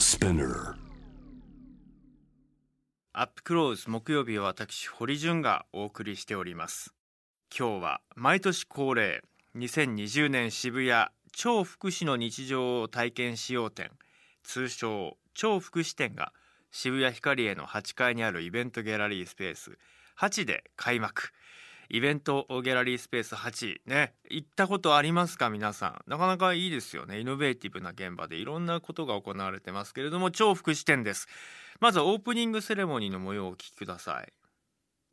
Spinner. アップクローズ木曜日は私堀潤がお送りしております。今日は毎年恒例2020年渋谷超福祉の日常を体験しよう展通称超福祉展が渋谷ヒカリエの8階にあるイベントギャラリースペース8で開幕。イベントギャラリースペース8ね行ったことありますか皆さん。なかなかいいですよね。イノベーティブな現場でいろんなことが行われてますけれども超福祉展です。まずはオープニングセレモニーの模様をお聞きください。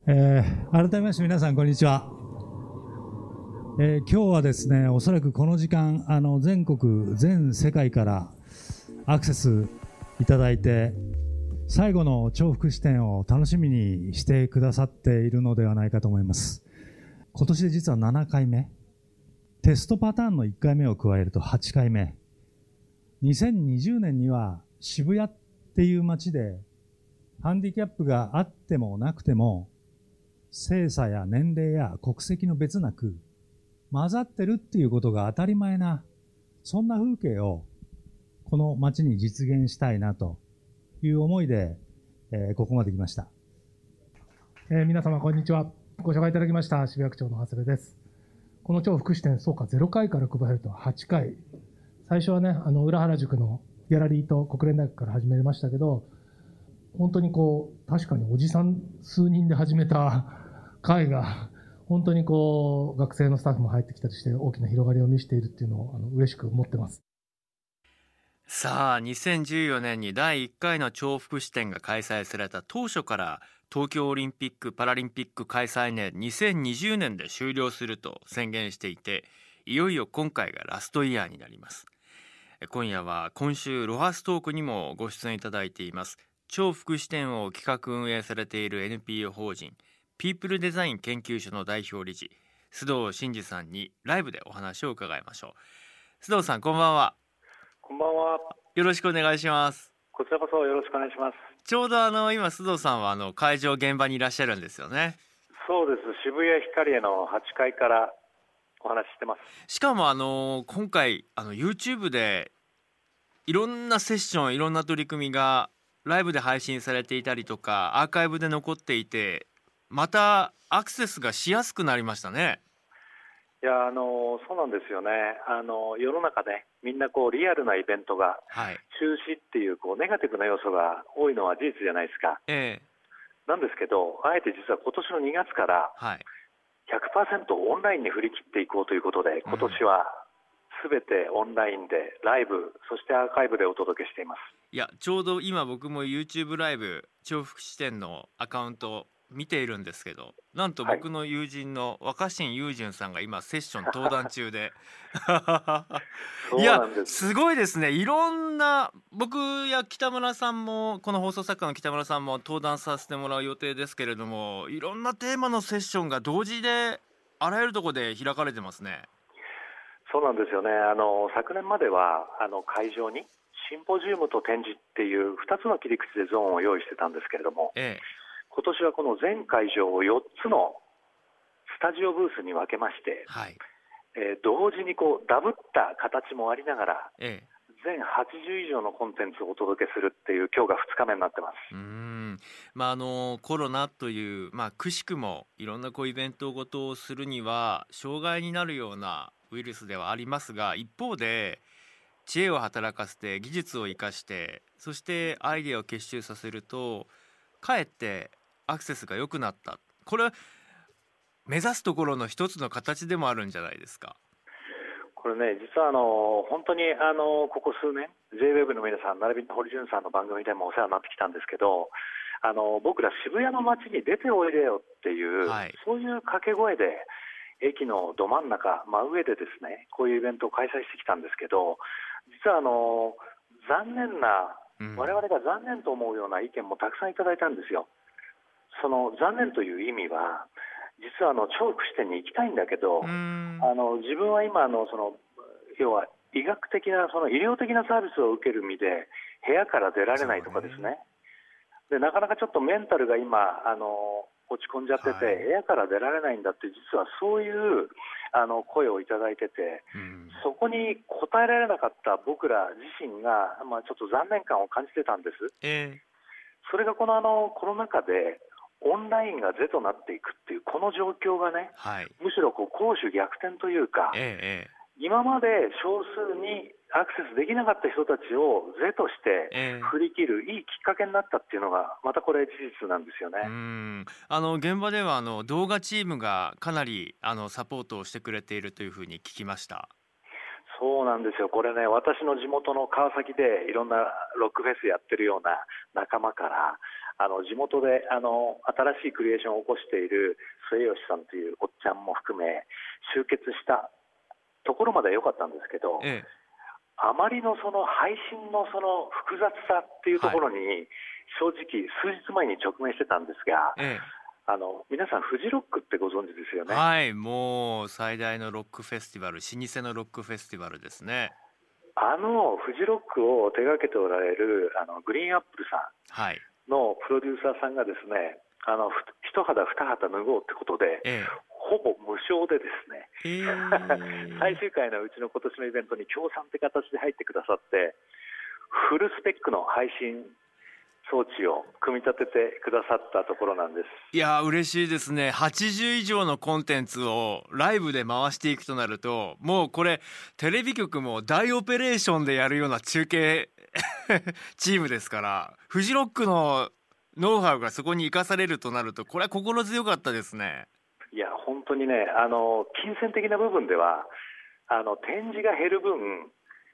えー改めまして皆さんこんにちは、えー今日はですねおそらくこの時間あの全国全世界からアクセスいただいて最後の重複視点を楽しみにしてくださっているのではないかと思います。今年で実は7回目テストパターンの1回目を加えると8回目2020年には渋谷っていう街でハンディキャップがあってもなくても性差や年齢や国籍の別なく混ざってるっていうことが当たり前なそんな風景をこの街に実現したいなという思いで、えーここまで来ました。えー皆様、こんにちは。ご紹介いただきました渋谷区長の長谷部です。この超福祉展、そうか、0回から配ると8回。最初はね、あの、裏原宿のギャラリーと国連大学から始めましたけど、本当にこう、確かにおじさん数人で始めた会が、本当にこう、学生のスタッフも入ってきたりして、大きな広がりを見せているっていうのを、あの、嬉しく思ってます。さあ2014年に第1回の超福祉展が開催された当初から東京オリンピック・パラリンピック開催年2020年で終了すると宣言していていよいよ今回がラストイヤーになります。今夜は今週ロハストークにもご出演いただいています。超福祉展を企画運営されている NPO 法人ピープルデザイン研究所の代表理事須藤真二さんにライブでお話を伺いましょう。須藤さんこんばんは。こんばんは。よろしくお願いしますこちらこそよろしくお願いします。ちょうどあの今須藤さんはあの会場現場にいらっしゃるんですよねそうです。渋谷ヒカリエの8階からお話ししてます。しかもあの今回あの YouTube でいろんなセッションいろんな取り組みがライブで配信されていたりとかアーカイブで残っていてまたアクセスがしやすくなりましたねいや、あの、そうなんですよね。あの、世の中ね、みんなこう、リアルなイベントがはい中止っていう、こう、ネガティブな要素が多いのは事実じゃないですか。ええなんですけど、あえて実は今年の2月からはい100%オンラインに振り切っていこうということで、今年は全てオンラインで、ライブ、そしてアーカイブでお届けしています。いやちょうど今僕も YouTube ライブ調布支店のアカウント見ているんですけどなんと僕の友人の若新雄純さんが今セッション登壇中で いやす。すごいですねいろんな僕や北村さんもこの放送作家の北村さんも登壇させてもらう予定ですけれどもいろんなテーマのセッションが同時であらゆるところで開かれてますね。そうなんですよね。あの昨年まではあの会場にシンポジウムと展示っていう2つの切り口でゾーンを用意してたんですけれども、え今年はこの全会場を4つのスタジオブースに分けましてえ、はい。えー同時にこうダブった形もありながらええ。全80以上のコンテンツをお届けするっていう今日が2日目になってます。うーん。まああのコロナというまあくしくもいろんなこうイベントごとをするには障害になるようなウイルスではありますが一方で知恵を働かせて技術を生かしてそしてアイデアを結集させるとかえってアクセスが良くなったこれ目指すところの一つの形でもあるんじゃないですか？これね、実はあの本当にあのここ数年、JWEB の皆さん、並びに堀潤さんの番組でもお世話になってきたんですけど、あの僕ら渋谷の街に出ておいでよっていう、はいそういう掛け声で、駅のど真ん中、真上でですねこういうイベントを開催してきたんですけど、実はあの残念な、うん我々が残念と思うような意見もたくさんいただいたんですよ。その残念という意味は、実はあの超福祉店に行きたいんだけど、あの自分は今あのその要は医学的なその医療的なサービスを受ける身で部屋から出られないとかですね。でなかなかちょっとメンタルが今あの落ち込んじゃってて、はい。部屋から出られないんだって、実はそういうあの声をいただいてて、うん。そこに応えられなかった僕ら自身が、まあ、ちょっと残念感を感じてたんです。え。それがこのあのコロナ禍で、オンラインが是となっていくっていう、この状況がね、はい。むしろこう攻守逆転というか、ええ今まで少数にアクセスできなかった人たちを是としてええ。振り切るいいきっかけになったっていうのが、またこれ、事実なんですよね。うん。あの現場ではあの動画チームがかなりあのサポートをしてくれているというふうに聞きました。そうなんですよ、これね、私の地元の川崎でいろんなロックフェスやってるような仲間から、あの地元であの新しいクリエーションを起こしている末吉さんというおっちゃんも含め、集結したところまでは良かったんですけど、えあまりのその配信のその複雑さっていうところに、正直、数日前に直面してたんですが、ええ。あの皆さん、フジロックってご存知ですよね。えはいもう最大のロックフェスティバル老舗のロックフェスティバルですね。あのフジロックを手掛けておられるあのグリーンアップルさはいプロデューサーさんがですね、あのふ一肌二肌脱ごうってことで、えほぼ無償でですね、えええ最終回のうちの今年のイベントに協賛って形で入ってくださって、フルスペックの配信装置を組み立ててくださったところなんです。いや嬉しいですね。80以上のコンテンツをライブで回していくとなるともうこれテレビ局も大オペレーションでやるような中継 チームですからフジロックのノウハウがそこに生かされるとなるとこれは心強かったですね。いや、本当にね、あの金銭的な部分では、あの展示が減る分、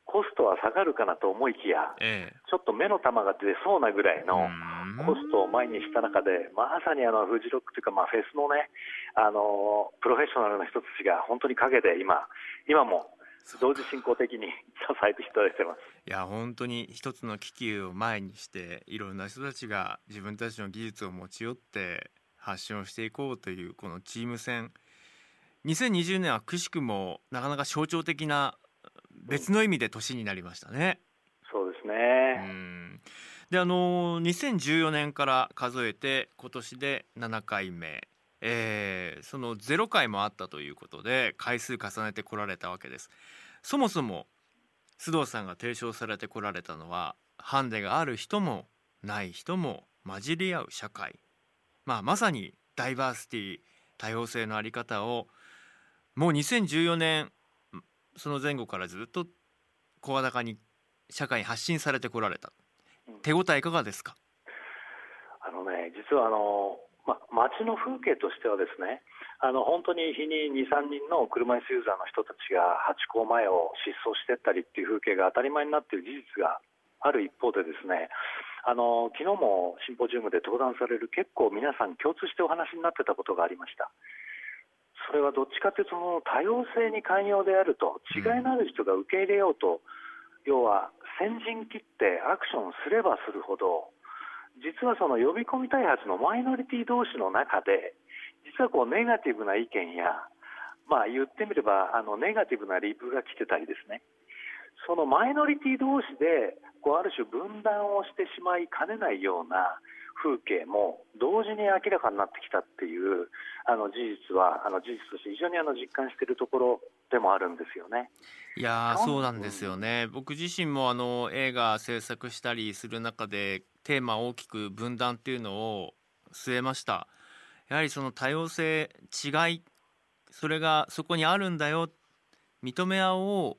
コストは下がるかなと思いきや、ええちょっと目の玉が出そうなぐらいのうんコストを前にした中で、まさにあのフジロックというか、まあ、フェスのね、あのプロフェッショナルな人たちが本当に陰で今、今も同時進行的に 支えていただいてます。いや本当に一つの危機を前にしていろんな人たちが自分たちの技術を持ち寄って発信をしていこうというこのチーム戦2020年はくしくもなかなか象徴的な別の意味で年になりましたね。そうですうね。んであの2014年から数えて今年で7回目、えーその0回もあったということで回数重ねてこられたわけです。そもそも須藤さんが提唱されてこられたのはハンデがある人もない人も混じり合う社会、まあ、まさにダイバーシティ多様性のあり方をもう2014年その前後からずっと声高に社会に発信されてこられた。手応えいかがですか？あのね、実はあの、ま、街の風景としてはですね、あの本当に日に2、3人の車椅子ユーザーの人たちがハチ公前を疾走していったりっていう風景が当たり前になっている事実がある一方でですね、あの昨日もシンポジウムで登壇される結構皆さん共通してお話になってたことがありました。それはどっちかというとその多様性に寛容であると違いのある人が受け入れようと、要は先陣切ってアクションすればするほど実はその呼び込み開発のマイノリティ同士の中で実はこうネガティブな意見や、まあ、言ってみればあのネガティブなリプが来てたりですねそのマイノリティ同士でこうある種分断をしてしまいかねないような風景も同時に明らかになってきたっていうあの事実はあの事実として非常にあの実感しているところでもあるんですよね。いやーそうそうなんですよね僕自身もあの映画制作したりする中でテーマを大きく分断っていうのを据えました。やはりその多様性違いそれがそこにあるんだよ認め合おう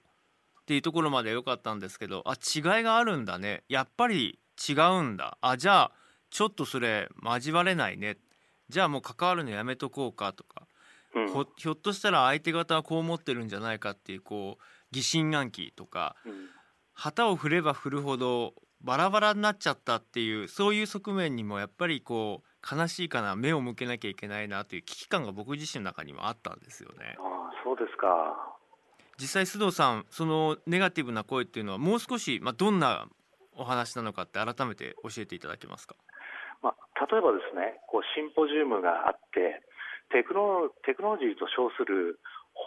っていうところまで良かったんですけどあ違いがあるんだね。やっぱり違うんだ。あじゃあちょっとそれ交われないね。じゃあもう関わるのやめとこうかとか。うん。ほひょっとしたら相手方はこう思ってるんじゃないかっていうこう疑心暗鬼とか。うん。旗を振れば振るほどバラバラになっちゃったっていうそういう側面にもやっぱりこう悲しいかな目を向けなきゃいけないなという危機感が僕自身の中にもあったんですよね。ああそうですか実際須藤さんそのネガティブな声っていうのはもう少し、まあ、どんなお話なのかって改めて教えていただけますか？まあ、例えばですね、こうシンポジウムがあってテクノ、テクノロジーと称する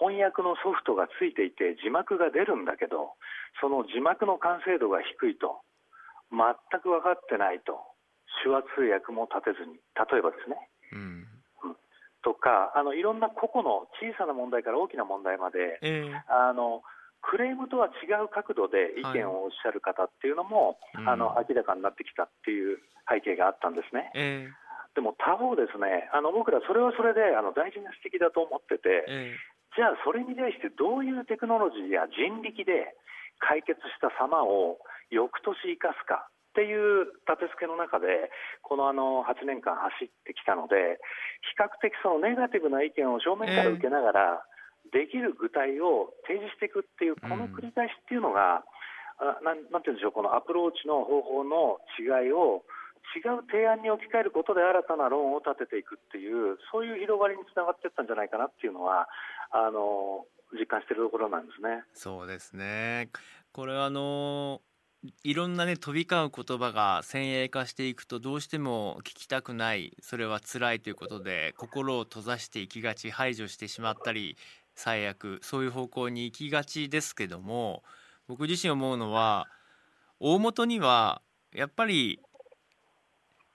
翻訳のソフトがついていて字幕が出るんだけど、その字幕の完成度が低いと、全く分かってないと、手話通訳も立てずに、例えばですね、うん。とかあのいろんな個々の小さな問題から大きな問題まで、えーあのクレームとは違う角度で意見をおっしゃる方っていうのも、うん。あの明らかになってきたっていう背景があったんですね。えでも他方ですね、あの僕らそれはそれであの大事な指摘だと思ってて、ーえ。じゃあそれに対してどういうテクノロジーや人力で解決した様を翌年生かすかっていう立て付けの中でこのあの8年間走ってきたので比較的そのネガティブな意見を正面から受けながら、できる具体を提示していくっていうこの繰り返しっていうのが、あなんなんていうんでしょうこのアプローチの方法の違いを違う提案に置き換えることで新たな論を立てていくっていうそういう広がりにつながっていったんじゃないかなっていうのはあの実感しているところなんですね。そうですねこれあのいろんなね飛び交う言葉が先鋭化していくとどうしても聞きたくない。それは辛いということで心を閉ざしていきがち排除してしまったり最悪そういう方向に行きがちですけども僕自身思うのは大元にはやっぱり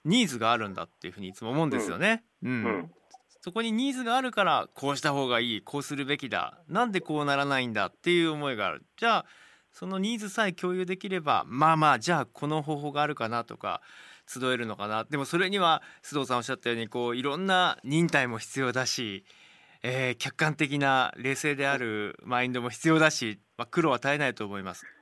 ニーズがあるんだっていうふうにいつも思うんですよね。うん。うん。そこにニーズがあるからこうした方がいいこうするべきだ。なんでこうならないんだっていう思いがある。じゃあそのニーズさえ共有できればまあまあじゃあこの方法があるかなとか集えるのかなでもそれには須藤さんおっしゃったようにこういろんな忍耐も必要だし、えー客観的な冷静であるマインドも必要だし、まあ、苦労は絶えないと思います。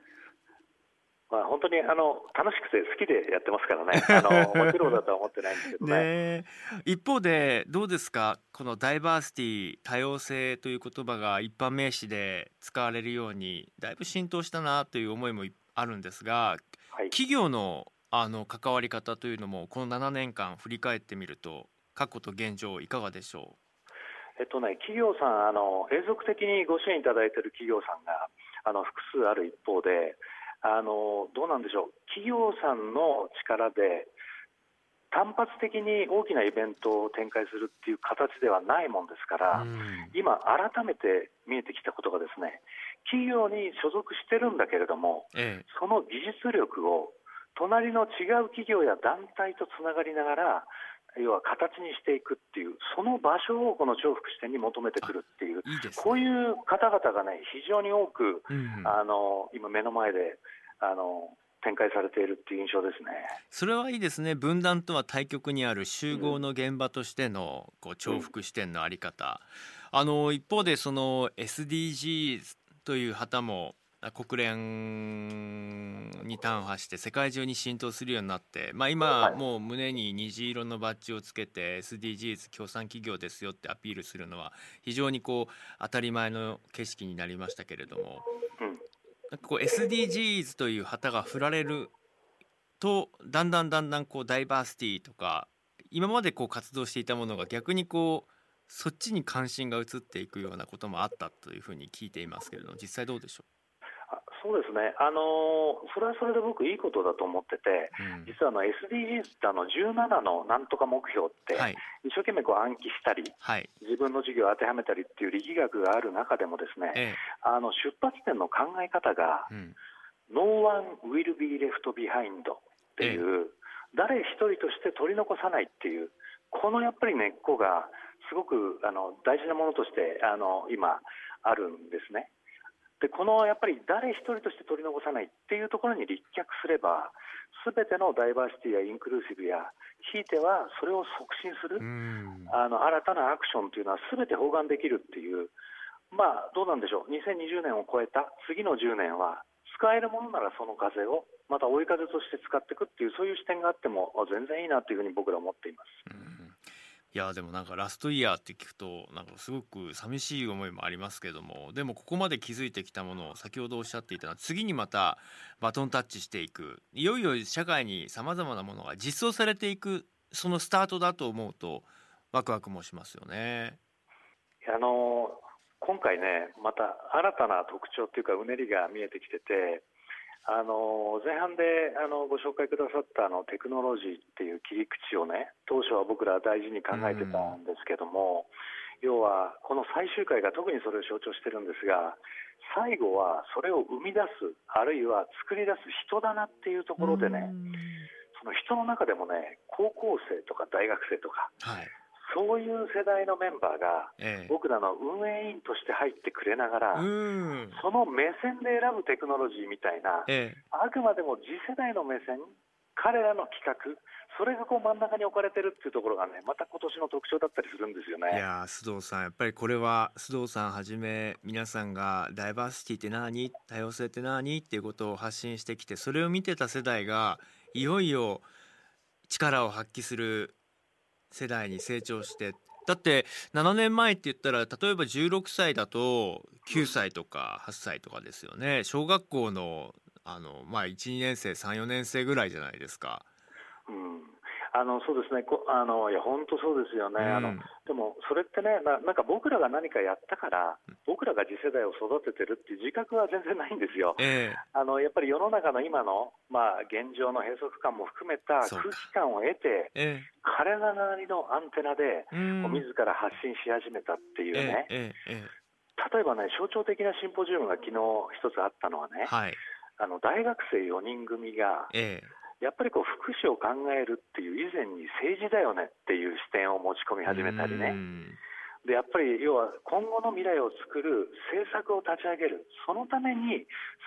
まあ、本当にあの楽しくて好きでやってますからね、あのもちろんだとは思ってないんですけどね。一方でどうですか？このダイバーシティ多様性という言葉が一般名詞で使われるようにだいぶ浸透したなという思いもいあるんですがはい、企業のあの関わり方というのもこの7年間振り返ってみると過去と現状いかがでしょえっとね、企業さんあの、永続的にご支援いただいている企業さんがあの複数ある一方であの、どうなんでしょう、企業さんの力で単発的に大きなイベントを展開するっていう形ではないもんですから、今、改めて見えてきたことがですね企業に所属してるんだけれども、えその技術力を隣の違う企業や団体とつながりながら、要は形にしていくっていう、その場所をこの重複支店に求めてくるっていう、ね。こういう方々がね、非常に多く、うんあの今、目の前であの展開されているっていう印象ですね。それはいいですね。分断とは対極にある集合の現場としてのこう重複視点のあり方、あの一方でその SDGs という旗もあ国連に端破して世界中に浸透するようになって、まあ、今はい。もう胸に虹色のバッジをつけて SDGs 協賛企業ですよってアピールするのは非常にこう当たり前の景色になりましたけれども。うん。なんかこう SDGs という旗が振られるとだんだんだんだんこうダイバーシティとか今までこう活動していたものが逆にこうそっちに関心が移っていくようなこともあったというふうに聞いていますけれども実際どうでしょあそうですね、あのそれはそれで僕、いいことだと思ってて、う、うん。実はあの SDGs ってあの17のなんとか目標って、はい。一生懸命こう暗記したり、はい。自分の授業を当てはめたりっていう力学がある中でも、ですねえあの出発点の考え方が、えうん、No one will be left behind っていう、誰一人として取り残さないっていう、このやっぱり根っこが、すごくあの大事なものとしてあの今、あるんですね。でこのやっぱり誰一人として取り残さないっていうところに立脚すれば、すべてのダイバーシティやインクルーシブや、ひいてはそれを促進する、うん。あの新たなアクションというのはすべて包含できるっていう、まあどうなんでしょう、2020年を超えた次の10年は、使えるものならその風を、また追い風として使っていくっていう、そういう視点があっても、あ全然いいなというふうに僕らは思っています。いやでもなんかラストイヤーって聞くとなんかすごく寂しい思いもありますけどもでもここまで築いてきたものを先ほどおっしゃっていたのは次にまたバトンタッチしていくいよいよ社会にさまざまなものが実装されていくそのスタートだと思うとワクワクもしますよね。あの今回ね、また新たな特徴っていうか、うねりが見えてきてて、あの前半であのご紹介くださったあのテクノロジーっていう切り口をね、当初は僕ら大事に考えてたんですけども、要はこの最終回が特にそれを象徴してるんですが、最後はそれを生み出す、あるいは作り出す人だなっていうところでね、その人の中でもね、高校生とか大学生とか、はい、そういう世代のメンバーがええ。僕らの運営委員として入ってくれながら、うん。その目線で選ぶテクノロジーみたいな、ええ。あくまでも次世代の目線、彼らの企画、それがこう真ん中に置かれてるっていうところがね、また今年の特徴だったりするんですよね。いやー須藤さんやっぱりこれは須藤さんはじめ皆さんがダイバーシティって何？多様性って何？っていうことを発信してきてそれを見てた世代がいよいよ力を発揮する世代に成長して。だって7年前って言ったら例えば16歳だと9歳とか8歳とかですよね。小学校のあのまあ12年生34年生ぐらいじゃないですか。うん。あのそうですね、こあのいや本当そうですよね、うん。あのでもそれってねな、なんか僕らが何かやったから、僕らが次世代を育ててるっていう自覚は全然ないんですよ。えあのやっぱり世の中の今の、まあ、現状の閉塞感も含めた空気感を得て、ええ。彼らなりのアンテナで、えうん。自ら発信し始めたっていうね、えええええ例えばね、象徴的なシンポジウムが昨日一つあったのはね、えはい。あの大学生4人組が、ええやっぱりこう福祉を考えるっていう以前に政治だよねっていう視点を持ち込み始めたりうね、ん。でやっぱり要は今後の未来を作る政策を立ち上げる、そのために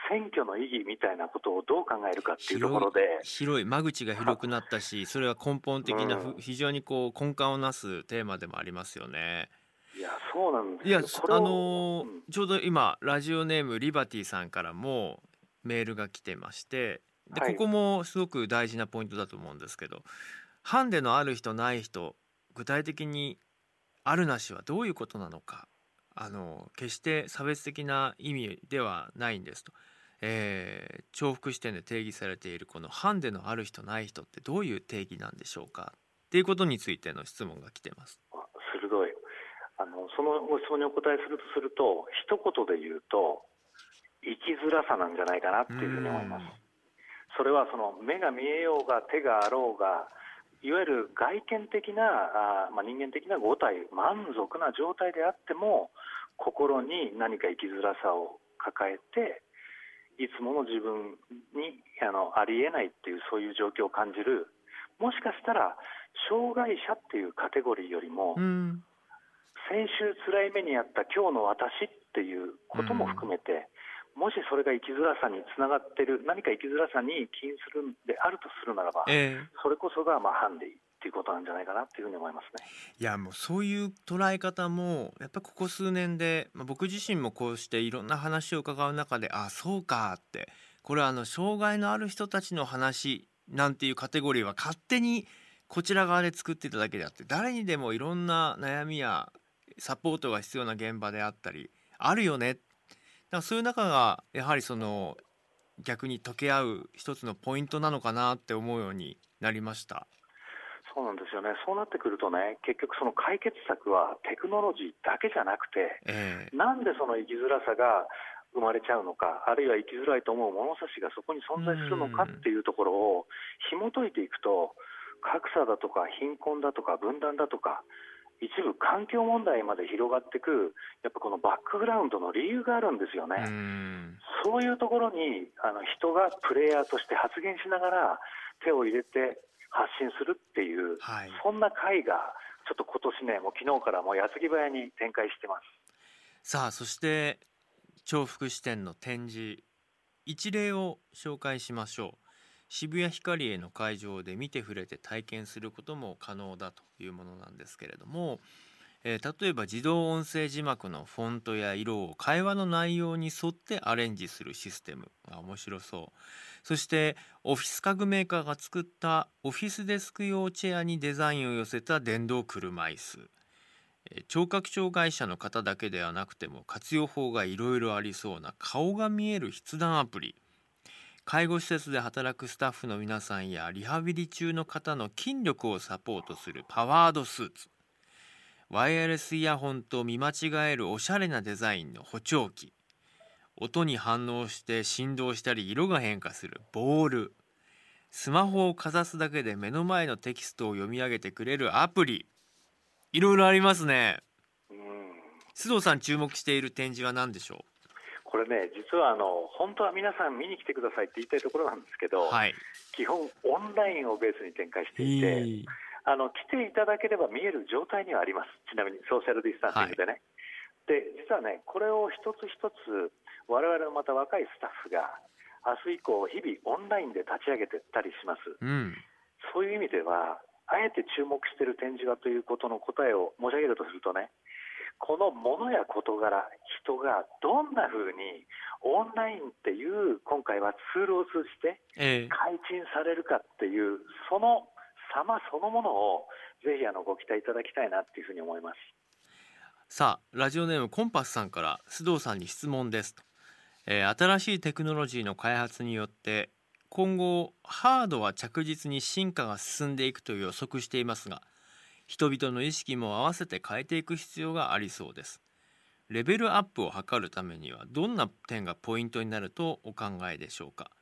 選挙の意義みたいなことをどう考えるかっていうところで、広い間口が広くなったしそれは根本的なふ、うん。非常にこう根幹をなすテーマでもありますよね。いや、そうなんですいやあのーうん。ちょうど今ラジオネームリバティさんからもメールが来てましてで、はいここもすごく大事なポイントだと思うんですけどハンデのある人ない人具体的にあるなしはどういうことなのかあの決して差別的な意味ではないんですと、えー重複視点で定義されているこのハンデのある人ない人ってどういう定義なんでしょうかっていうことについての質問が来てます。あ鋭いあの、そのご質問にお答えするとすると、一言で言うと、生きづらさなんじゃないかなっていうふうに思います。それはその目が見えようが手があろうが、いわゆる外見的な、あーまあ、人間的な五体、満足な状態であっても、心に何か生きづらさを抱えて、いつもの自分にあのありえないっていう、そういう状況を感じる、もしかしたら、障害者っていうカテゴリーよりも、うん。先週辛い目にあった今日の私っていうことも含めて、もしそれが生きづらさにつながってる、何か生きづらさに起因するんであるとするならば、ええそれこそがまあハンディっていうことなんじゃないかなっていうふうに思いますね。いやもうそういう捉え方もやっぱここ数年で、まあ、僕自身もこうしていろんな話を伺う中であそうかってこれはあの障害のある人たちの話なんていうカテゴリーは勝手にこちら側で作っていただけであって誰にでもいろんな悩みやサポートが必要な現場であったりあるよねだからそういう中がやはりその逆に溶け合う一つのポイントなのかなって思うようになりました。そうなんですよね。そうなってくるとね、結局その解決策はテクノロジーだけじゃなくて、ええなんでその生きづらさが生まれちゃうのか、あるいは生きづらいと思う物差しがそこに存在するのかっていうところを紐解いていくと、格差だとか貧困だとか分断だとか、一部環境問題まで広がっていく、やっぱこのバックグラウンドの理由があるんですよね。うんそういうところにあの人がプレイヤーとして発言しながら手を入れて発信するっていう、はいそんな会がちょっと今年ね、もう昨日からもう矢継ぎ早に展開してます。さあそして重複視点の展示一例を紹介しましょう渋谷ヒカリエの会場で見て触れて体験することも可能だというものなんですけれども、えー例えば自動音声字幕のフォントや色を会話の内容に沿ってアレンジするシステムあ面白そう。そしてオフィス家具メーカーが作ったオフィスデスク用チェアにデザインを寄せた電動車椅子。えー聴覚障害者の方だけではなくても活用法がいろいろありそうな顔が見える筆談アプリ。介護施設で働くスタッフの皆さんやリハビリ中の方の筋力をサポートするパワードスーツ。ワイヤレスイヤホンと見間違えるおしゃれなデザインの補聴器。音に反応して振動したり色が変化するボール。スマホをかざすだけで目の前のテキストを読み上げてくれるアプリ。いろいろありますね。うん。須藤さん注目している展示は何でしょこれね、実はあの本当は皆さん見に来てくださいって言いたいところなんですけど、うはい。基本オンラインをベースに展開していて、あの来ていただければ見える状態にはあります、ちなみにソーシャルディスタンシングでね。で実はね、これを一つ一つ、我々のまた若いスタッフが、明日以降、日々オンラインで立ち上げてたりします。うん。そういう意味では、あえて注目している展示はということの答えを申し上げるとするとね、このものや事柄、人がどんなふうにオンラインっていう今回はツールを通じてええ開陳されるかっていう、その様そのものをぜひあのご期待いただきたいなっていうふうに思います。さあラジオネームコンパスさんから須藤さんに質問ですと、えー新しいテクノロジーの開発によって今後ハードは着実に進化が進んでいくと予測していますが人々の意識も合わせて変えていく必要がありそうです。レベルアップを図るためにはどんな点がポイントになるとお考えでしょうか？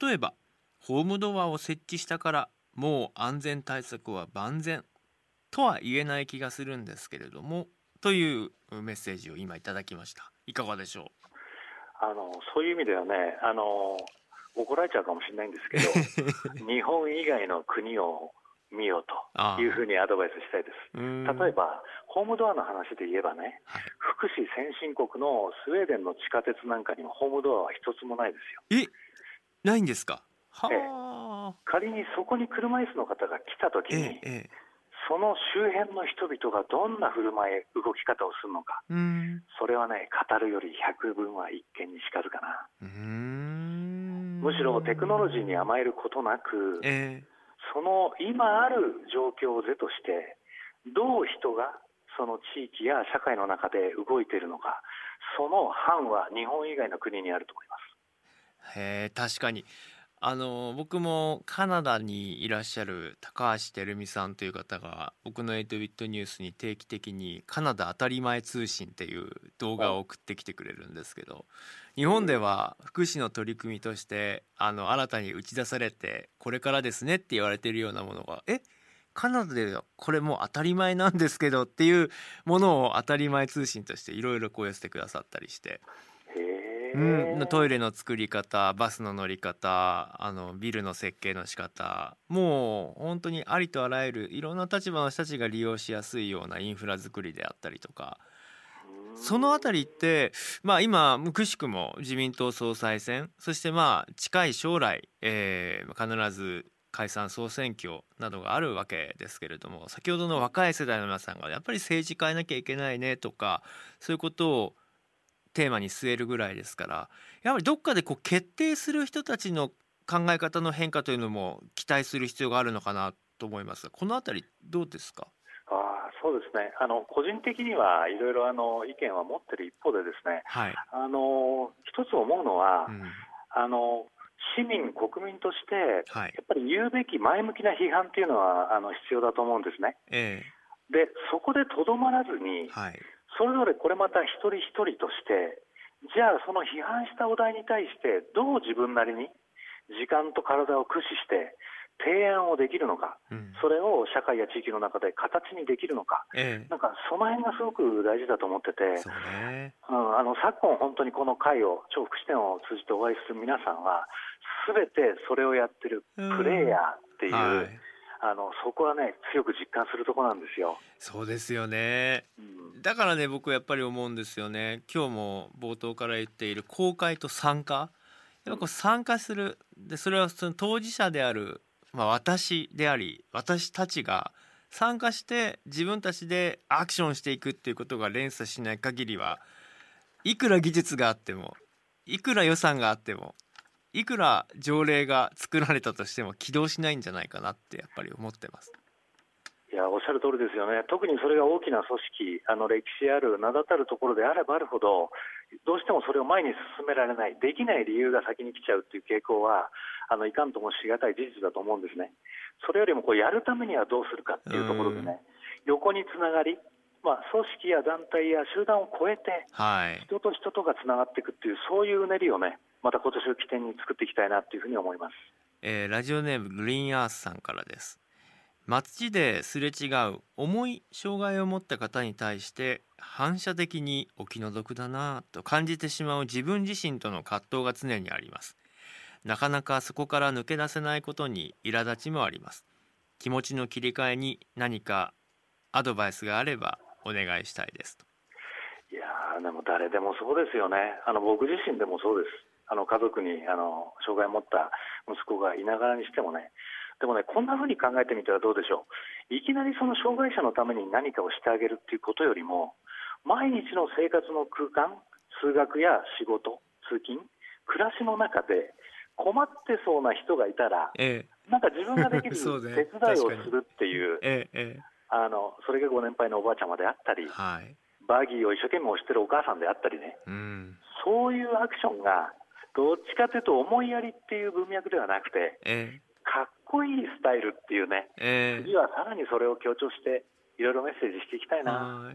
例えばホームドアを設置したからもう安全対策は万全とは言えない気がするんですけれどもというメッセージを今いただきました。いかがでしょあのそういう意味ではねあの、怒られちゃうかもしれないんですけど、日本以外の国を見ようというふうにアドバイスしたいです。例えば、ホームドアの話で言えばね、はい。福祉先進国のスウェーデンの地下鉄なんかにもホームドアは一つもないですよ。えないんですか？はあ、仮にそこに車椅子の方が来た時えに、えええその周辺の人々がどんな振る舞い、動き方をするのか、それはね、語るより百分は一見にしかずかな。むしろテクノロジーに甘えることなく、ええその今ある状況を是として、どう人がその地域や社会の中で動いているのか、その範は日本以外の国にあると思います。へ確かにあの僕もカナダにいらっしゃる高橋照美さんという方が僕の8ビットニュースに定期的に「カナダ当たり前通信」っていう動画を送ってきてくれるんですけど日本では福祉の取り組みとしてあの新たに打ち出されてこれからですねって言われてるようなものがえカナダではこれもう当たり前なんですけどっていうものを当たり前通信としていろいろこう寄せてくださったりしてへうん、トイレの作り方バスの乗り方あのビルの設計の仕方もう本当にありとあらゆるいろんな立場の人たちが利用しやすいようなインフラ作りであったりとか。そのあたりってまあ今くしくも自民党総裁選そしてまあ近い将来、えー必ず解散総選挙などがあるわけですけれども先ほどの若い世代の皆さんがやっぱり政治変えなきゃいけないねとかそういうことをテーマに据えるぐらいですからやはりどっかでこう決定する人たちの考え方の変化というのも期待する必要があるのかなと思いますがこのあたりどうですか？ああそうですね。あの個人的にはいろいろあの意見は持ってる一方でですねはい、あの一つ思うのは、うん。あの市民、国民としてはい。やっぱり言うべき前向きな批判っていうのはあの必要だと思うんですね。えでそこでとどまらずにえはいそれぞれこれまた一人一人としてじゃあその批判したお題に対してどう自分なりに時間と体を駆使して提案をできるのかうん。それを社会や地域の中で形にできるのかええ。なんかその辺がすごく大事だと思ってて、ね。うん、あの昨今、本当にこの会を、超福祉展を通じてお会いする皆さんは、すべてそれをやってるプレイヤーっていう、はいあのそこはね、強く実感するところなんですよ。そうですよね。うん。だからね僕やっぱり思うんですよね。今日も冒頭から言っている公開と参加。やっぱこう参加する。でそれはその当事者である、まあ、私であり私たちが参加して自分たちでアクションしていくっていうことが連鎖しない限りはいくら技術があってもいくら予算があってもいくら条例が作られたとしても起動しないんじゃないかなってやっぱり思ってます。いやおっしゃる通りですよね、特にそれが大きな組織、あの歴史ある名だたるところであればあるほど、どうしてもそれを前に進められない、できない理由が先に来ちゃうっていう傾向は、あのいかんともしがたい事実だと思うんですね。それよりもこうやるためにはどうするかっていうところでね、横につながり、まあ、組織や団体や集団を超えて、はい。人と人とがつながっていくっていう、そういううねりをね、また今年を起点に作っていきたいなっていうふうに思います。えーラジオネームグリーンアースさんからです。街ですれ違う重い障害を持った方に対して反射的にお気の毒だなぁと感じてしまう自分自身との葛藤が常にあります。なかなかそこから抜け出せないことに苛立ちもあります。気持ちの切り替えに何かアドバイスがあればお願いしたいですと。いやでも誰でもそうですよね。あの僕自身でもそうです。あの家族にあの障害を持った息子がいながらにしてもね。でもねこんな風に考えてみたらどうでしょう。いきなりその障害者のために何かをしてあげるっていうことよりも毎日の生活の空間通学や仕事通勤暮らしの中で困ってそうな人がいたら、ええ、なんか自分ができる手伝いをするっていう、ええ、あのそれがご年配のおばあちゃまであったり、はい、バギーを一生懸命押してるお母さんであったりね、うん、そういうアクションがどっちかというと思いやりっていう文脈ではなくて、えかっこいいスタイルっていうね、え。次はさらにそれを強調していろいろメッセージしていきたいな。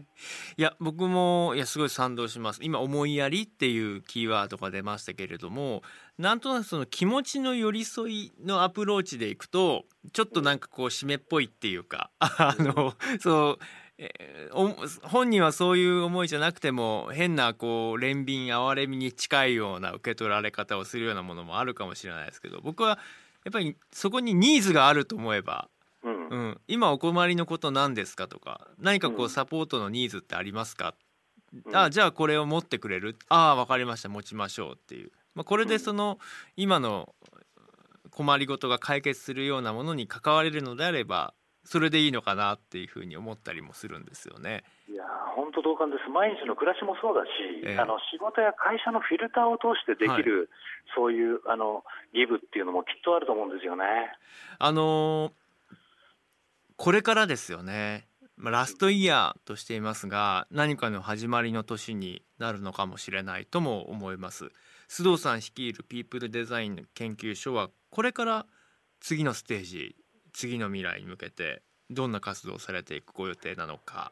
いや僕もいやすごい賛同します。今思いやりっていうキーワードが出ましたけれども、なんとなくその気持ちの寄り添いのアプローチでいくと、ちょっとなんかこう締めっぽいっていうか、あのそう。えー、本人はそういう思いじゃなくても変なこう憐憫哀れみに近いような受け取られ方をするようなものもあるかもしれないですけど僕はやっぱりそこにニーズがあると思えばうん、今お困りのこと何ですかとか。何かこうサポートのニーズってありますか、うん、あじゃあこれを持ってくれる？ああ分かりました。持ちましょうっていう、まあ、これでその今の困りごとが解決するようなものに関われるのであればそれでいいのかなっていうふうに思ったりもするんですよね。いや本当同感です、毎日の暮らしもそうだし、えー、あの仕事や会社のフィルターを通してできる、はい、そういうあのギブっていうのもきっとあると思うんですよね。あのこれからですよね、まあ、ラストイヤーとしていますが何かの始まりの年になるのかもしれないとも思います。須藤さん率いるピープルデザイン研究所はこれから次のステージ次の未来に向けてどんな活動をされていくご予定なのか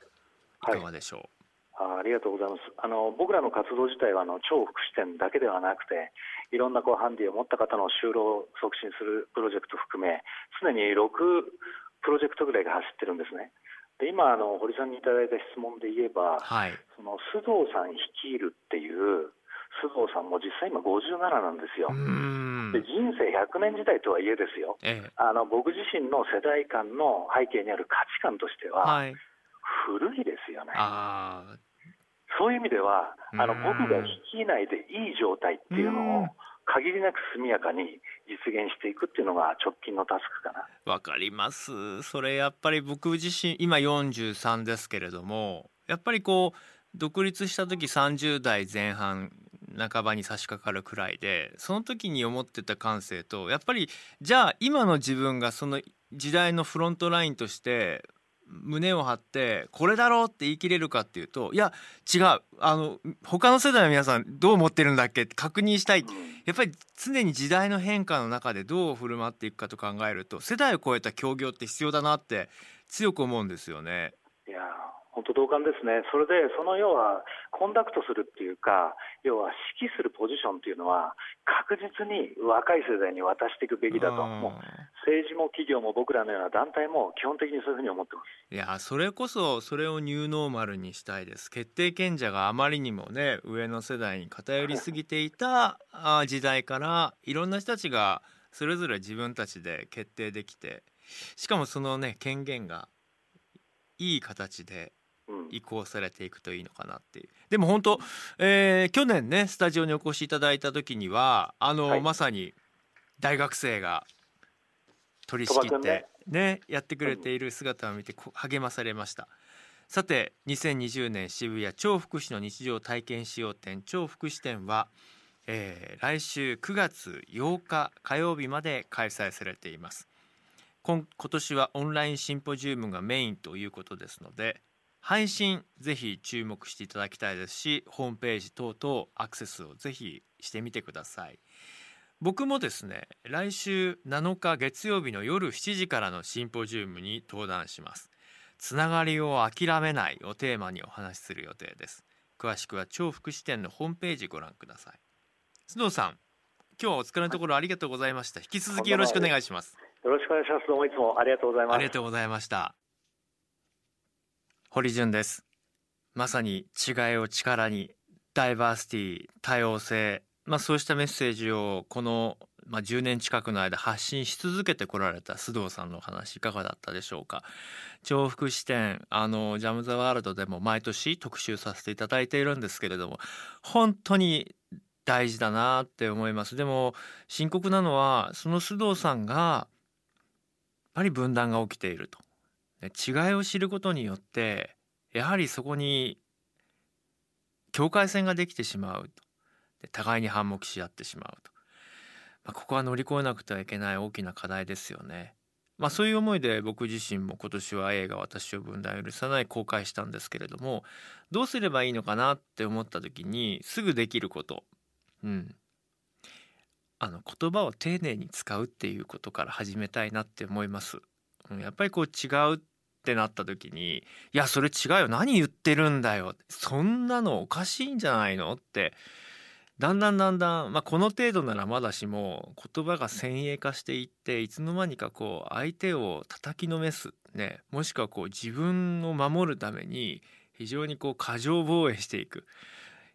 い。かがでしょう、はい、あありがとうございます。あの僕らの活動自体はあの超福祉店だけではなくていろんなこうハンディを持った方の就労を促進するプロジェクト含め常に6プロジェクトぐらいが走ってるんですね。で今あの、堀さんにいただいた質問で言えば、はい、その須藤さん率いるっていう須藤さんも実際今57なんですよ。で人生100年時代とはいえですよ、ええ、あの僕自身の世代間の背景にある価値観としては、はい、古いですよね。そういう意味ではあの僕が率いないでいい状態っていうのを限りなく速やかに実現していくっていうのが直近のタスクかな。わかります。それやっぱり僕自身今43ですけれども、やっぱりこう独立した時30代前半半ばに差し掛かるくらいでその時に思ってた感性とやっぱりじゃあ今の自分がその時代のフロントラインとして胸を張ってこれだろうって言い切れるかっていうといや違うあの他の世代の皆さんどう思ってるんだっけって確認したいやっぱり常に時代の変化の中でどう振る舞っていくかと考えると世代を超えた協業って必要だなって強く思うんですよね。本当同感ですね、それでその要はコンダクトするっていうか、要は指揮するポジションっていうのは、確実に若い世代に渡していくべきだと、もう政治も企業も僕らのような団体も基本的にそういうふうに思ってます。いや、それこそ、それをニューノーマルにしたいです、決定権者があまりにもね、上の世代に偏りすぎていた時代から、いろんな人たちがそれぞれ自分たちで決定できて、しかもそのね、権限がいい形で移行されていくといいのかなっていう。でも本当、えー、去年ねスタジオにお越しいただいた時にはあの、はい、まさに大学生が取り仕切ってねやってくれている姿を見て励まされました。さて2020年渋谷超福祉の日常体験使用展超福祉展は、えー、来週9月8日火曜日まで開催されています今年はオンラインシンポジウムがメインということですので配信ぜひ注目していただきたいですしホームページ等々アクセスをぜひしてみてください。僕もですね来週7日月曜日の夜7時からのシンポジウムに登壇します。つながりを諦めないをテーマにお話しする予定です。詳しくは超福祉店のホームページご覧ください。須藤さん今日はお疲れのところありがとうございました。引き続きよろしくお願いします。よろしくお願いします。どうもいつもありがとうございます。ありがとうございました堀潤です。まさに違いを力にダイバーシティ多様性まあそうしたメッセージをこのまあ、10年近くの間発信し続けてこられた須藤さんのお話いかがだったでしょうか？重複視点あのジャム・ザ・ワールドでも毎年特集させていただいているんですけれども本当に大事だなって思います。でも深刻なのはその須藤さんがやっぱり分断が起きていると。違いを知ることによってやはりそこに境界線ができてしまうと互いに反目し合ってしまうと、まあ、ここは乗り越えなくてはいけない大きな課題ですよね。まあ、そういう思いで僕自身も今年は映画「私を分断許さない」公開したんですけれどもどうすればいいのかなって思った時にすぐできることうんあの言葉を丁寧に使うっていうことから始めたいなって思います。やっぱりこう違うってなった時に「いやそれ違うよ。何言ってるんだよ」そんなのおかしいんじゃないの？って。だんだんだんだん、まあ、この程度ならまだしも言葉が先鋭化していっていつの間にかこう相手を叩きのめす、ね、もしくはこう自分を守るために非常にこう過剰防衛していく。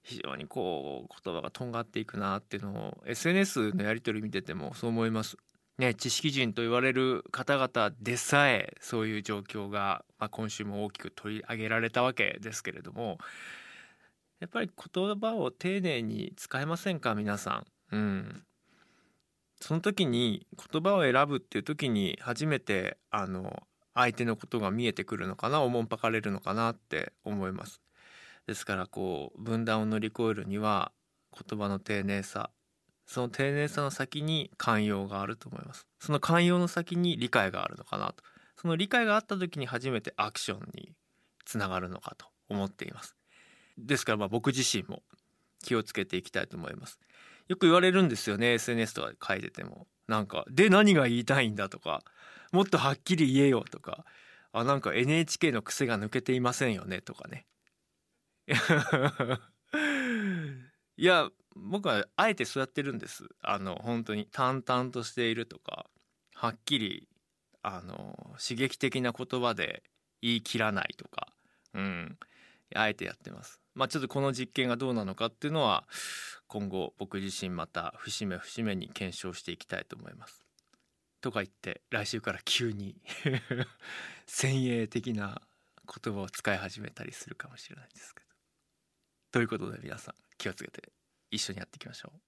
非常にこう言葉がとんがっていくなっていうのを SNS のやり取り見ててもそう思います。ね、知識人と言われる方々でさえそういう状況が、まあ、今週も大きく取り上げられたわけですけれどもやっぱり言葉を丁寧に使えませんか皆さん。うん、その時に言葉を選ぶっていう時に初めてあの相手のことが見えてくるのかなおもんぱかれるのかなって思います。ですからこう分断を乗り越えるには言葉の丁寧さその丁寧さの先に寛容があると思います。その寛容の先に理解があるのかなと。その理解があった時に初めてアクションにつながるのかと思っています。ですからまあ僕自身も気をつけていきたいと思います。よく言われるんですよね SNS とかで書いてても。なんかで何が言いたいんだとか。もっとはっきり言えよとか。あなんか NHK の癖が抜けていませんよねとかね。いや僕はあえてそうやってるんです。あの本当に淡々としているとかはっきりあの刺激的な言葉で言い切らないとかうん。あえてやってます。まあちょっとこの実験がどうなのかっていうのは今後僕自身また節目節目に検証していきたいと思います。とか言って来週から急に 先鋭的な言葉を使い始めたりするかもしれないですけど。ということで皆さん気をつけて。一緒にやっていきましょう。